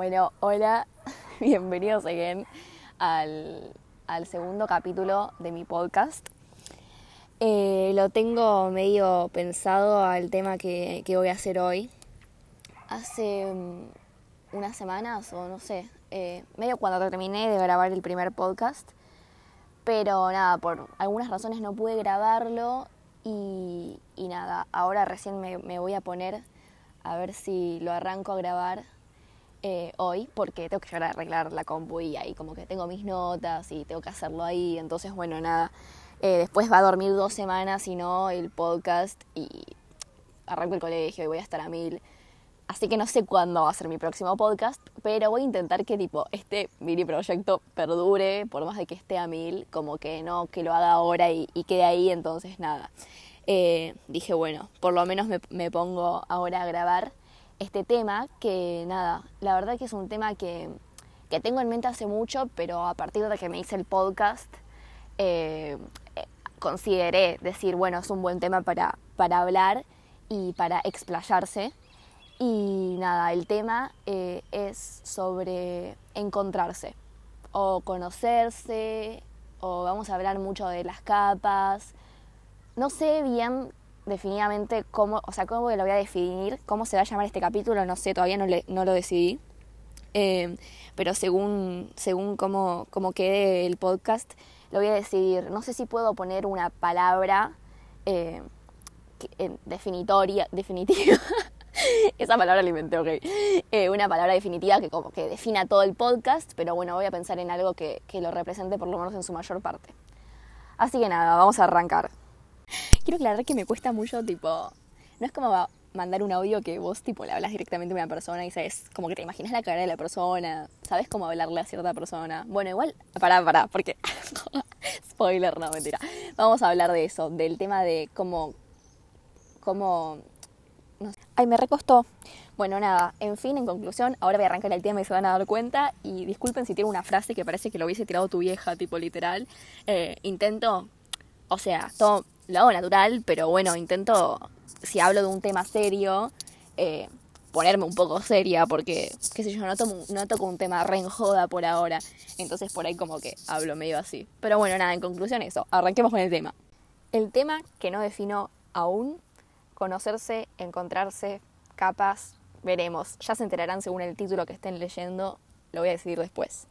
Bueno, hola, bienvenidos again al, al segundo capítulo de mi podcast. Eh, lo tengo medio pensado al tema que, que voy a hacer hoy. Hace mm, unas semanas, o no sé, eh, medio cuando terminé de grabar el primer podcast, pero nada, por algunas razones no pude grabarlo y, y nada, ahora recién me voy a poner a ver si lo arranco a grabar eh, hoy porque tengo que llegar a arreglar la compu y ahí como que tengo mis notas y tengo que hacerlo ahí. Entonces, bueno, nada. Eh, después va a dormir dos semanas y no el podcast y arranco el colegio y voy a estar a mil. Así que no sé cuándo va a ser mi próximo podcast, pero voy a intentar que tipo este mini proyecto perdure, por más de que esté a mil, como que no, que lo haga ahora y, y quede ahí, entonces nada. Eh, dije, bueno, por lo menos me, me pongo ahora a grabar este tema, que nada, la verdad que es un tema que, que tengo en mente hace mucho, pero a partir de que me hice el podcast, eh, eh, consideré decir, bueno, es un buen tema para, para hablar y para explayarse. Y nada, el tema eh, es sobre encontrarse o conocerse, o vamos a hablar mucho de las capas. No sé bien definitivamente cómo, o sea, cómo lo voy a definir, cómo se va a llamar este capítulo, no sé, todavía no, le, no lo decidí. Eh, pero según, según cómo, cómo quede el podcast, lo voy a decidir. No sé si puedo poner una palabra eh, definitoria, definitiva. Esa palabra la inventé, ok. Eh, una palabra definitiva que como que defina todo el podcast, pero bueno, voy a pensar en algo que, que lo represente por lo menos en su mayor parte. Así que nada, vamos a arrancar. Quiero aclarar que me cuesta mucho, tipo, no es como mandar un audio que vos, tipo, le hablas directamente a una persona y sabes, como que te imaginas la cara de la persona, sabes cómo hablarle a cierta persona. Bueno, igual, pará, pará, porque, spoiler, no, mentira. Vamos a hablar de eso, del tema de cómo, cómo. Ay, me recostó. Bueno, nada, en fin, en conclusión, ahora voy a arrancar el tema y se van a dar cuenta. Y disculpen si tiene una frase que parece que lo hubiese tirado tu vieja, tipo literal. Eh, intento, o sea, todo lo hago natural, pero bueno, intento, si hablo de un tema serio, eh, ponerme un poco seria, porque, qué sé yo, no, tomo, no toco un tema re en joda por ahora. Entonces por ahí como que hablo medio así. Pero bueno, nada, en conclusión eso, arranquemos con el tema. El tema que no defino aún, conocerse, encontrarse, capas, veremos. Ya se enterarán según el título que estén leyendo, lo voy a decidir después.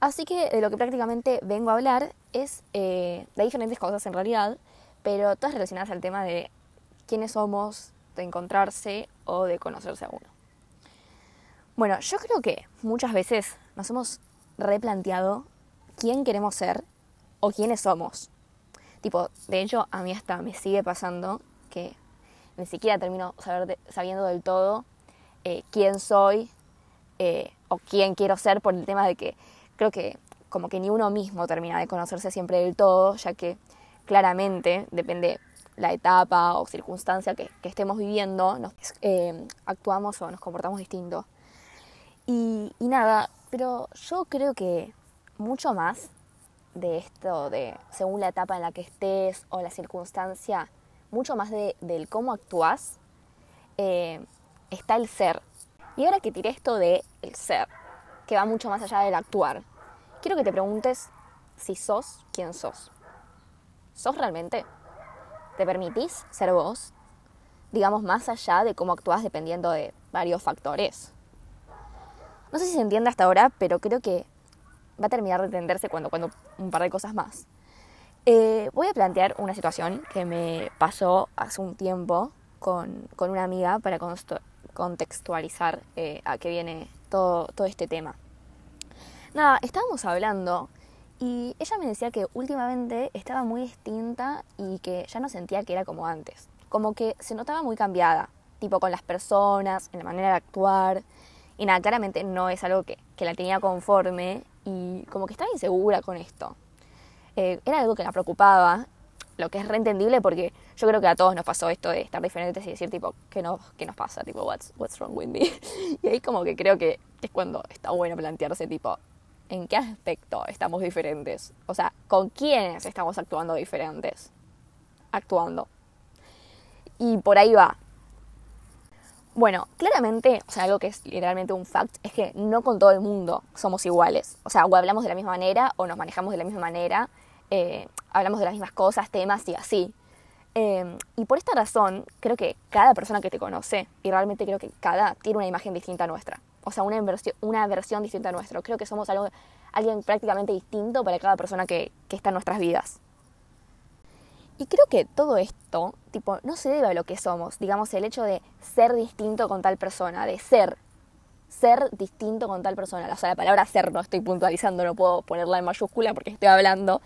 Así que de lo que prácticamente vengo a hablar es eh, de diferentes cosas en realidad, pero todas relacionadas al tema de quiénes somos, de encontrarse o de conocerse a uno. Bueno, yo creo que muchas veces nos hemos replanteado quién queremos ser o quiénes somos. Tipo, de hecho, a mí hasta me sigue pasando que ni siquiera termino saber sabiendo del todo eh, quién soy eh, o quién quiero ser por el tema de que creo que como que ni uno mismo termina de conocerse siempre del todo, ya que claramente depende la etapa o circunstancia que, estemos viviendo, nos, eh, actuamos o nos comportamos distinto. Y, nada, pero yo creo que mucho más de esto, de según la etapa en la que estés o la circunstancia, mucho más de, del cómo actúas, eh, está el ser. Y ahora que tiré esto de el ser, que va mucho más allá del actuar, quiero que te preguntes si sos quien sos. ¿Sos realmente? ¿Te permitís ser vos? Digamos, más allá de cómo actúas dependiendo de varios factores. No sé si se entiende hasta ahora, pero creo que va a terminar de entenderse cuando, cuando un par de cosas más. Eh, voy a plantear una situación que me pasó hace un tiempo con, con una amiga para contextualizar eh, a qué viene todo, todo este tema. Nada, estábamos hablando y ella me decía que últimamente estaba muy distinta y que ya no sentía que era como antes. Como que se notaba muy cambiada, tipo con las personas, en la manera de actuar. Y nada, claramente no es algo que, que la tenía conforme y como que estaba insegura con esto. Eh, era algo que la preocupaba, lo que es reentendible porque yo creo que a todos nos pasó esto de estar diferentes y decir tipo, ¿qué nos, qué nos pasa? Tipo, what's, what's wrong with me? y ahí como que creo que es cuando está bueno plantearse tipo, ¿en qué aspecto estamos diferentes? O sea, ¿con quiénes estamos actuando diferentes? Actuando. Y por ahí va. Bueno, claramente, o sea, algo que es literalmente un fact, es que no con todo el mundo somos iguales. O sea, o hablamos de la misma manera o nos manejamos de la misma manera, eh, hablamos de las mismas cosas, temas y así. Eh, y por esta razón, creo que cada persona que te conoce, y realmente creo que cada, tiene una imagen distinta a nuestra. O sea, una, una versión distinta a nuestra. Creo que somos algo, alguien prácticamente distinto para cada persona que, que está en nuestras vidas. Y creo que todo esto, tipo, no se debe a lo que somos, digamos, el hecho de ser distinto con tal persona, de ser, ser distinto con tal persona. O sea, la palabra ser no estoy puntualizando, no puedo ponerla en mayúscula porque estoy hablando,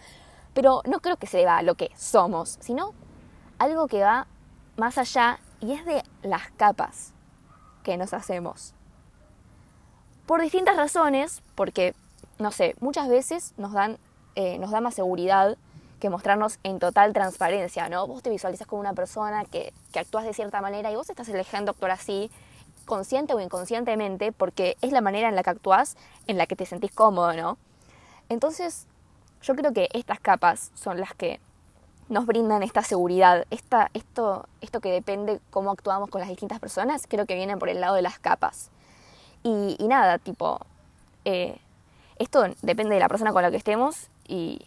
pero no creo que se deba a lo que somos, sino algo que va más allá y es de las capas que nos hacemos. Por distintas razones, porque, no sé, muchas veces nos dan, eh, nos da más seguridad que mostrarnos en total transparencia, ¿no? Vos te visualizas como una persona que, que actúas de cierta manera y vos estás eligiendo actuar así, consciente o inconscientemente, porque es la manera en la que actúas en la que te sentís cómodo, ¿no? Entonces, yo creo que estas capas son las que nos brindan esta seguridad, esta, esto, esto que depende cómo actuamos con las distintas personas, creo que viene por el lado de las capas. Y, nada, tipo, eh, esto depende de la persona con la que estemos y,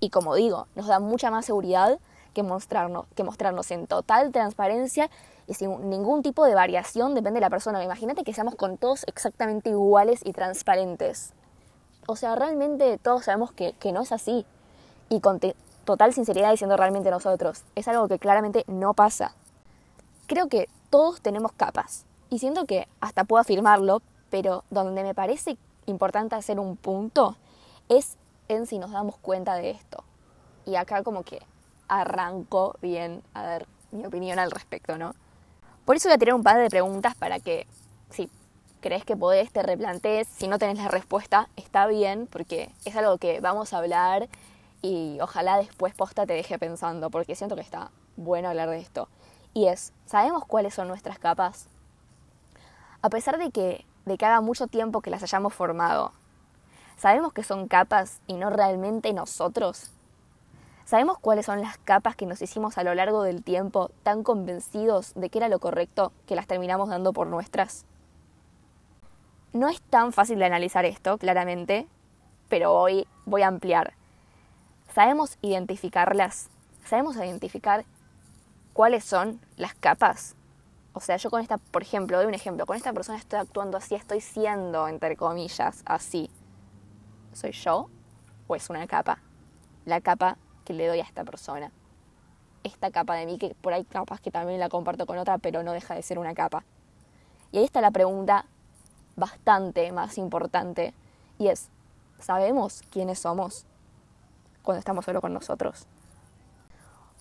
y como digo, nos da mucha más seguridad que mostrarnos, que mostrarnos en total transparencia y sin ningún tipo de variación, depende de la persona. Imagínate que seamos con todos exactamente iguales y transparentes. O sea, realmente todos sabemos que, que no es así. Y con total sinceridad diciendo realmente nosotros. Es algo que claramente no pasa. Creo que todos tenemos capas. Y siento que hasta puedo afirmarlo, pero donde me parece importante hacer un punto es en si nos damos cuenta de esto. Y acá como que arranco bien a dar mi opinión al respecto, ¿no? Por eso voy a tirar un par de preguntas para que, si crees que podés, te replantees. Si no tenés la respuesta, está bien, porque es algo que vamos a hablar y ojalá después posta te deje pensando, porque siento que está bueno hablar de esto. Y es, ¿sabemos cuáles son nuestras capas? A pesar de que, de que haga mucho tiempo que las hayamos formado, ¿Sabemos que son capas y no realmente nosotros? ¿Sabemos cuáles son las capas que nos hicimos a lo largo del tiempo tan convencidos de que era lo correcto que las terminamos dando por nuestras? No es tan fácil de analizar esto, claramente, pero hoy voy a ampliar. ¿Sabemos identificarlas? ¿Sabemos identificar cuáles son las capas? O sea, yo con esta, por ejemplo, doy un ejemplo, con esta persona estoy actuando así, estoy siendo, entre comillas, así. ¿Soy yo o es una capa? La capa que le doy a esta persona. Esta capa de mí que por ahí capas que también la comparto con otra, pero no deja de ser una capa. Y ahí está la pregunta bastante más importante y es, ¿sabemos quiénes somos cuando estamos solo con nosotros?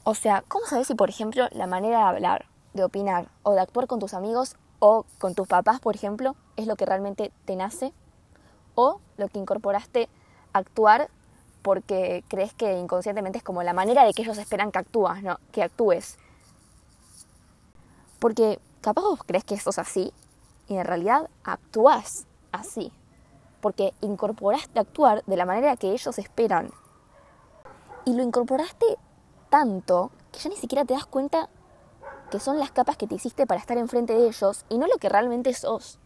O sea, ¿cómo sabes si, por ejemplo, la manera de hablar, de opinar o de actuar con tus amigos o con tus papás, por ejemplo, es lo que realmente te nace o lo que incorporaste actuar porque crees que inconscientemente es como la manera de que ellos esperan que actúas, ¿no? que actúes. Porque capaz vos crees que eso es así y en realidad actúas así. Porque incorporaste actuar de la manera que ellos esperan. Y lo incorporaste tanto que ya ni siquiera te das cuenta que son las capas que te hiciste para estar enfrente de ellos y no lo que realmente sos.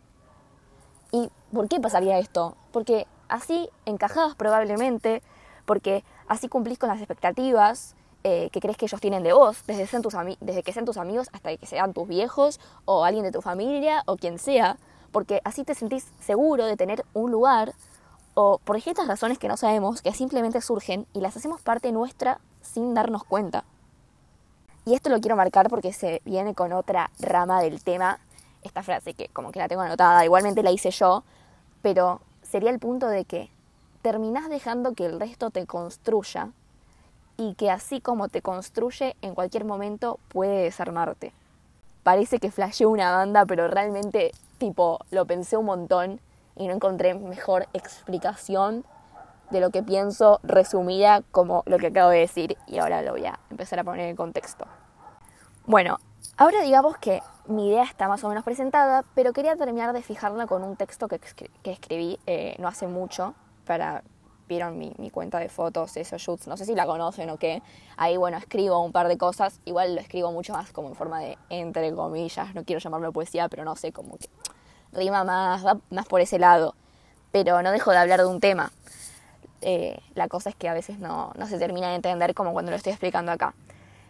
¿Y por qué pasaría esto? Porque así encajabas probablemente, porque así cumplís con las expectativas eh, que crees que ellos tienen de vos, desde, tus desde que sean tus amigos hasta que sean tus viejos o alguien de tu familia o quien sea, porque así te sentís seguro de tener un lugar o por ciertas razones que no sabemos, que simplemente surgen y las hacemos parte nuestra sin darnos cuenta. Y esto lo quiero marcar porque se viene con otra rama del tema esta frase que como que la tengo anotada, igualmente la hice yo, pero sería el punto de que terminás dejando que el resto te construya y que así como te construye, en cualquier momento puede desarmarte. Parece que flasheé una banda, pero realmente, tipo, lo pensé un montón y no encontré mejor explicación de lo que pienso resumida como lo que acabo de decir y ahora lo voy a empezar a poner en contexto. Bueno, ahora digamos que mi idea está más o menos presentada, pero quería terminar de fijarla con un texto que, escribí eh, no hace mucho para vieron mi, mi cuenta de fotos, esos shoots, no sé si la conocen o qué. Ahí, bueno, escribo un par de cosas. Igual lo escribo mucho más como en forma de, entre comillas, no quiero llamarlo poesía, pero no sé, como que rima más, va más por ese lado. Pero no dejo de hablar de un tema. Eh, la cosa es que a veces no, no, se termina de entender como cuando lo estoy explicando acá.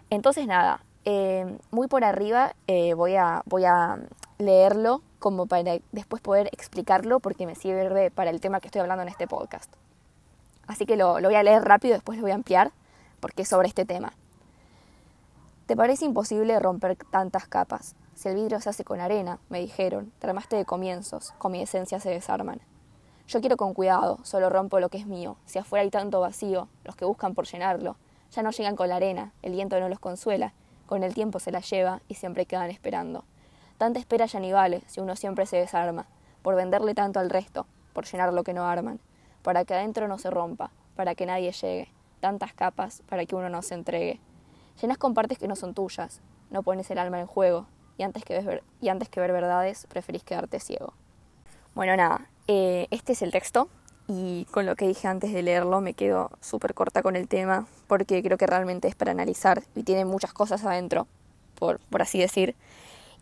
Entonces, nada, eh, muy por arriba eh, voy, a, voy a leerlo como para después poder explicarlo porque me sirve para el tema que estoy hablando en este podcast. Así que lo, lo voy a leer rápido, después lo voy a ampliar porque es sobre este tema. ¿Te parece imposible romper tantas capas? Si el vidrio se hace con arena, me dijeron, te armaste de comienzos, con mi esencia se desarman. Yo quiero con cuidado, solo rompo lo que es mío. Si afuera hay tanto vacío, los que buscan por llenarlo, ya no llegan con la arena, el viento no los consuela, con el tiempo se la lleva y siempre quedan esperando. Tanta espera ya ni vale si uno siempre se desarma, por venderle tanto al resto, por llenar lo que no arman, para que adentro no se rompa, para que nadie llegue, tantas capas para que uno no se entregue. Llenas con partes que no son tuyas, no pones el alma en juego, y antes que, ver, y antes que ver verdades, preferís quedarte ciego. Bueno, nada, eh, este es el texto, y con lo que dije antes de leerlo me quedo súper corta con el tema, porque creo que realmente es para analizar, y tiene muchas cosas adentro, por, por así decir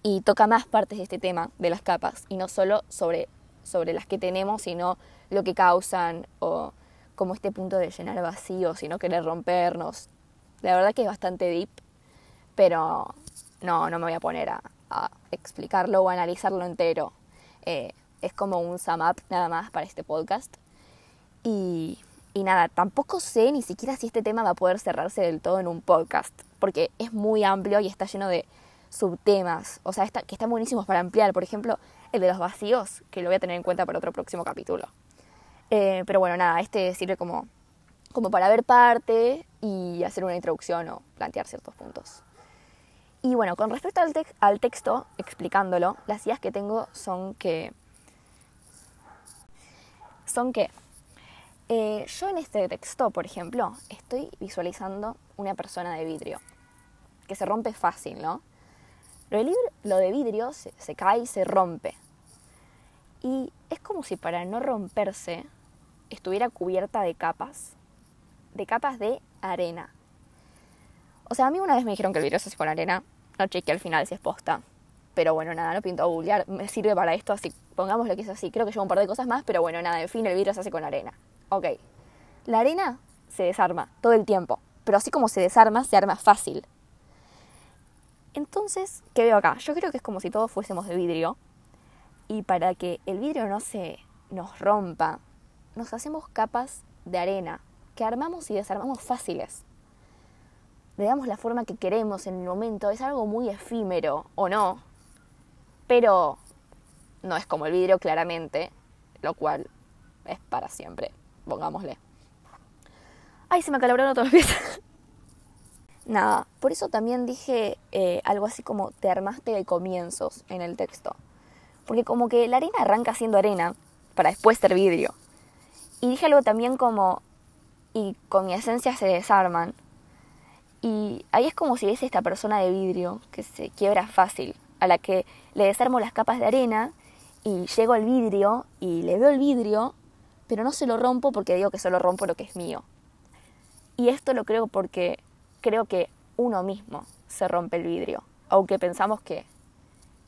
y toca más partes de este tema, de las capas, y no solo sobre, sobre las que tenemos, sino lo que causan o como este punto de llenar vacíos y no querer rompernos. La verdad que es bastante deep, pero no, no me voy a poner a, explicarlo o analizarlo entero. Eh, es como un sum up nada más para este podcast. Y, nada, tampoco sé ni siquiera si este tema va a poder cerrarse del todo en un podcast, porque es muy amplio y está lleno de subtemas, o sea, está, que están buenísimos para ampliar. Por ejemplo, el de los vacíos, que lo voy a tener en cuenta para otro próximo capítulo. Eh, pero bueno, nada, este sirve como, como para ver parte y hacer una introducción o plantear ciertos puntos. Y bueno, con respecto al, al texto, explicándolo, las ideas que tengo son que... Son que eh, yo en este texto, por ejemplo, estoy visualizando una persona de vidrio, que se rompe fácil, ¿no? Lo de, lo de vidrio se, se cae y se rompe. Y es como si para no romperse estuviera cubierta de capas, de capas de arena. O sea, a mí una vez me dijeron que el vidrio se hace con arena, no chequeé al final si es posta. Pero bueno, nada, no pinto a googlear, me sirve para esto, así pongámoslo que es así. Creo que lleva un par de cosas más, pero bueno, nada, en fin, el vidrio se hace con arena. Ok, la arena se desarma todo el tiempo, pero así como se desarma, se arma fácil. Entonces, ¿qué veo acá? Yo creo que es como si todos fuésemos de vidrio y para que el vidrio no se nos rompa, nos hacemos capas de arena que armamos y desarmamos fáciles. Le damos la forma que queremos en el momento, es algo muy efímero o no, pero no es como el vidrio claramente, lo cual es para siempre, pongámosle. Ay, se me acaloraron todos los pies. Nada, por eso también dije eh, algo así como te armaste de comienzos en el texto. Porque como que la arena arranca siendo arena para después ser vidrio. Y dije algo también como, y con mi esencia se desarman. Y ahí es como si ves esta persona de vidrio que se quiebra fácil, a la que le desarmo las capas de arena y llego al vidrio y le veo el vidrio, pero no se lo rompo porque digo que solo rompo lo que es mío. Y esto lo creo porque creo que uno mismo se rompe el vidrio, aunque pensamos que,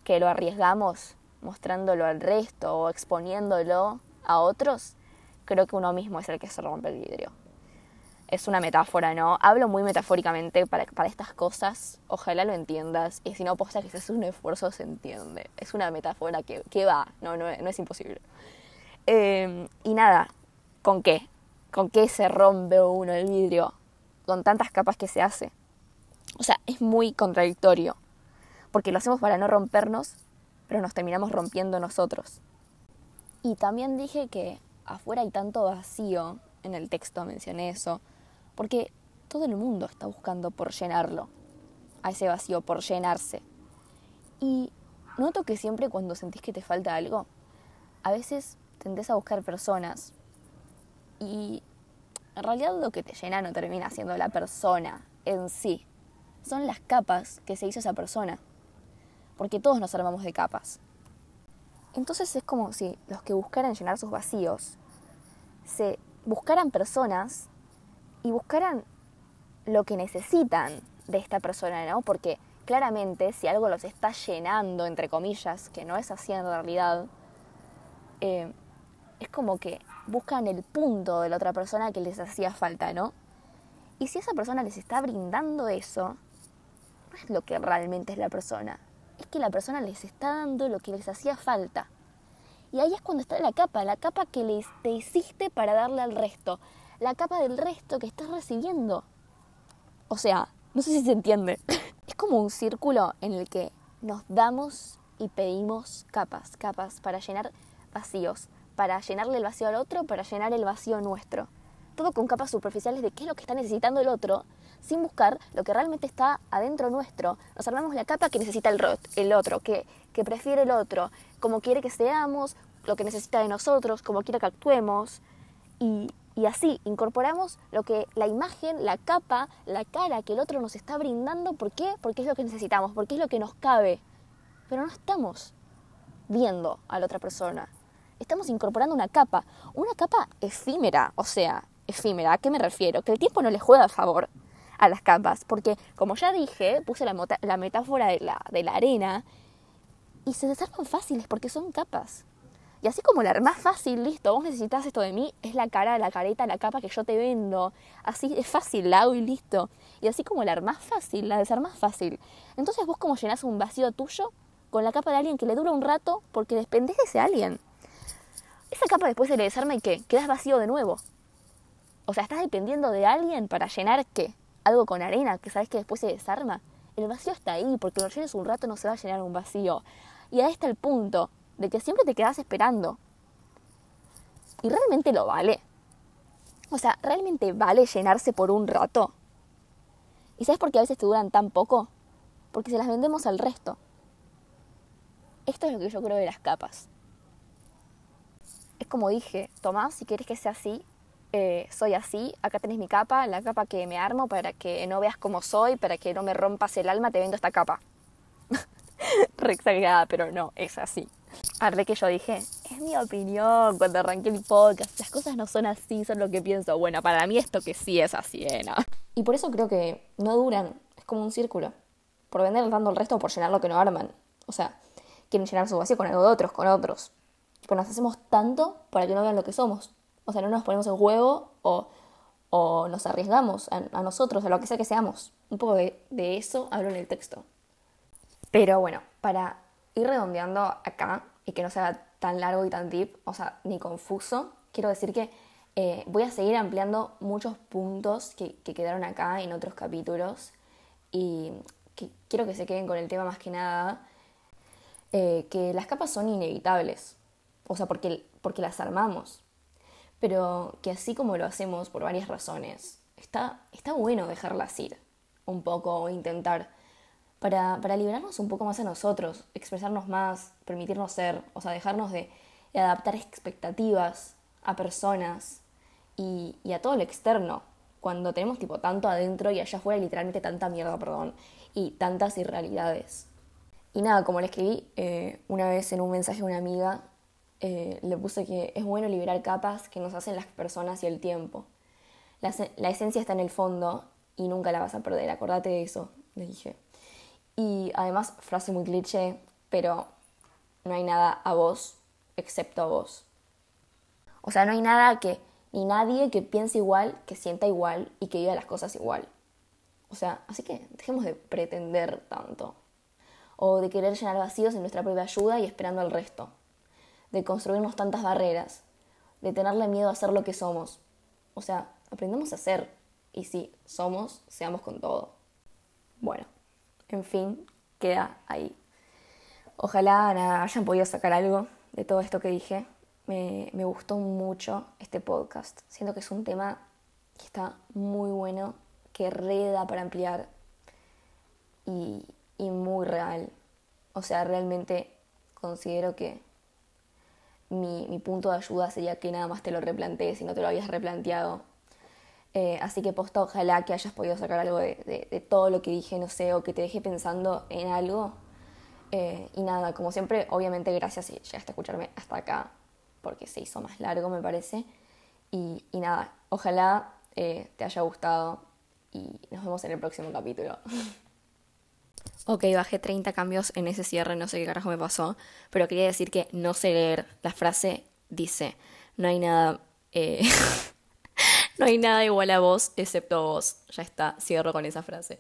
que lo arriesgamos mostrándolo al resto o exponiéndolo a otros, creo que uno mismo es el que se rompe el vidrio. Es una metáfora, ¿no? Hablo muy metafóricamente para, para estas cosas, ojalá lo entiendas, y si no, posta que si haces un esfuerzo se entiende. Es una metáfora que, que va, no, no, no es imposible. Eh, y nada, ¿con qué? ¿Con qué se rompe uno el vidrio? con tantas capas que se hace. O sea, es muy contradictorio, porque lo hacemos para no rompernos, pero nos terminamos rompiendo nosotros. Y también dije que afuera hay tanto vacío, en el texto mencioné eso, porque todo el mundo está buscando por llenarlo, a ese vacío, por llenarse. Y noto que siempre cuando sentís que te falta algo, a veces tendés a buscar personas y en realidad lo que te llena no termina siendo la persona en sí, son las capas que se hizo esa persona, porque todos nos armamos de capas. Entonces es como si los que buscaran llenar sus vacíos se buscaran personas y buscaran lo que necesitan de esta persona, ¿no? Porque claramente si algo los está llenando, entre comillas, que no es así en realidad, eh, es como que buscan el punto de la otra persona que les hacía falta, ¿no? Y si esa persona les está brindando eso, no es lo que realmente es la persona, es que la persona les está dando lo que les hacía falta. Y ahí es cuando está la capa, la capa que les, te hiciste para darle al resto, la capa del resto que estás recibiendo. O sea, no sé si se entiende. Es como un círculo en el que nos damos y pedimos capas, capas para llenar vacíos, para llenarle el vacío al otro, para llenar el vacío nuestro. Todo con capas superficiales de qué es lo que está necesitando el otro, sin buscar lo que realmente está adentro nuestro. Nos armamos la capa que necesita el, el otro, que, que prefiere el otro, como quiere que seamos, lo que necesita de nosotros, como quiere que actuemos. Y, y así incorporamos lo que la imagen, la capa, la cara que el otro nos está brindando. ¿Por qué? Porque es lo que necesitamos, porque es lo que nos cabe. Pero no estamos viendo a la otra persona. Estamos incorporando una capa, una capa efímera, o sea, efímera. ¿A qué me refiero? Que el tiempo no le juega a favor a las capas, porque como ya dije, puse la, la metáfora de la, de la arena y se desarman fáciles porque son capas. Y así como la más fácil, listo, vos necesitas esto de mí, es la cara, la careta, la capa que yo te vendo. Así es fácil, la hago y listo. Y así como la más fácil, la de ser más fácil. Entonces vos como llenás un vacío tuyo con la capa de alguien que le dura un rato porque dependés de ese alguien. Esa capa después se le desarma y ¿qué? Quedas vacío de nuevo. O sea, estás dependiendo de alguien para llenar qué? Algo con arena que sabes que después se desarma. El vacío está ahí, porque lo llenes un rato no se va a llenar un vacío. Y ahí está el punto de que siempre te quedas esperando. Y realmente lo vale. O sea, ¿realmente vale llenarse por un rato? ¿Y sabes por qué a veces te duran tan poco? Porque se las vendemos al resto. Esto es lo que yo creo de las capas. Como dije, Tomás, si quieres que sea así, eh, soy así, acá tenés mi capa, la capa que me armo para que no veas cómo soy, para que no me rompas el alma, te vendo esta capa. Re exagerada, pero no, es así. Arre que yo dije, es mi opinión cuando arranqué mi podcast, las cosas no son así, son lo que pienso. Bueno, para mí esto que sí es así, ¿eh? ¿no? Y por eso creo que no duran, es como un círculo. Por vender dando el resto por llenar lo que no arman. O sea, quieren llenar su vacío con algo de otros, con otros. Pues nos hacemos tanto para que no vean lo que somos. O sea, no nos ponemos en juego o, o nos arriesgamos a, nosotros, a lo que sea que seamos. Un poco de, de eso hablo en el texto. Pero bueno, para ir redondeando acá y que no sea tan largo y tan deep, o sea, ni confuso, quiero decir que eh, voy a seguir ampliando muchos puntos que, quedaron acá en otros capítulos y que quiero que se queden con el tema más que nada, eh, que las capas son inevitables, o sea, porque, porque las armamos, pero que así como lo hacemos por varias razones, está, está bueno dejarlas ir un poco o intentar para, para liberarnos un poco más a nosotros, expresarnos más, permitirnos ser, o sea, dejarnos de, adaptar expectativas a personas y, y, a todo lo externo, cuando tenemos tipo tanto adentro y allá afuera literalmente tanta mierda, perdón, y tantas irrealidades. Y nada, como le escribí eh, una vez en un mensaje a una amiga, eh, le puse que es bueno liberar capas que nos hacen las personas y el tiempo. La, esencia está en el fondo y nunca la vas a perder, acordate de eso, le dije. Y además, frase muy cliché, pero no hay nada a vos excepto a vos. O sea, no hay nada que, ni nadie que piense igual, que sienta igual y que viva las cosas igual. O sea, así que dejemos de pretender tanto. O de querer llenar vacíos en nuestra propia ayuda y esperando al resto. De construirnos tantas barreras. De tenerle miedo a ser lo que somos. O sea, aprendemos a ser. Y si somos, seamos con todo. Bueno, en fin, queda ahí. Ojalá hayan podido sacar algo de todo esto que dije. Me, gustó mucho este podcast. Siento que es un tema que está muy bueno, que reda para ampliar y, y muy real. O sea, realmente considero que mi, mi, punto de ayuda sería que nada más te lo replantees si no te lo habías replanteado eh, así que posta, ojalá que hayas podido sacar algo de, todo lo que dije, no sé, o que te deje pensando en algo. Eh, y nada, como siempre, obviamente gracias si llegaste a escucharme hasta acá, porque se hizo más largo, me parece. Y, nada, ojalá eh, te haya gustado y nos vemos en el próximo capítulo. ok, bajé 30 cambios en ese cierre, no sé qué carajo me pasó, pero quería decir que no sé leer. La frase dice, no hay nada... Eh, no hay nada igual a vos excepto vos. Ya está, cierro con esa frase.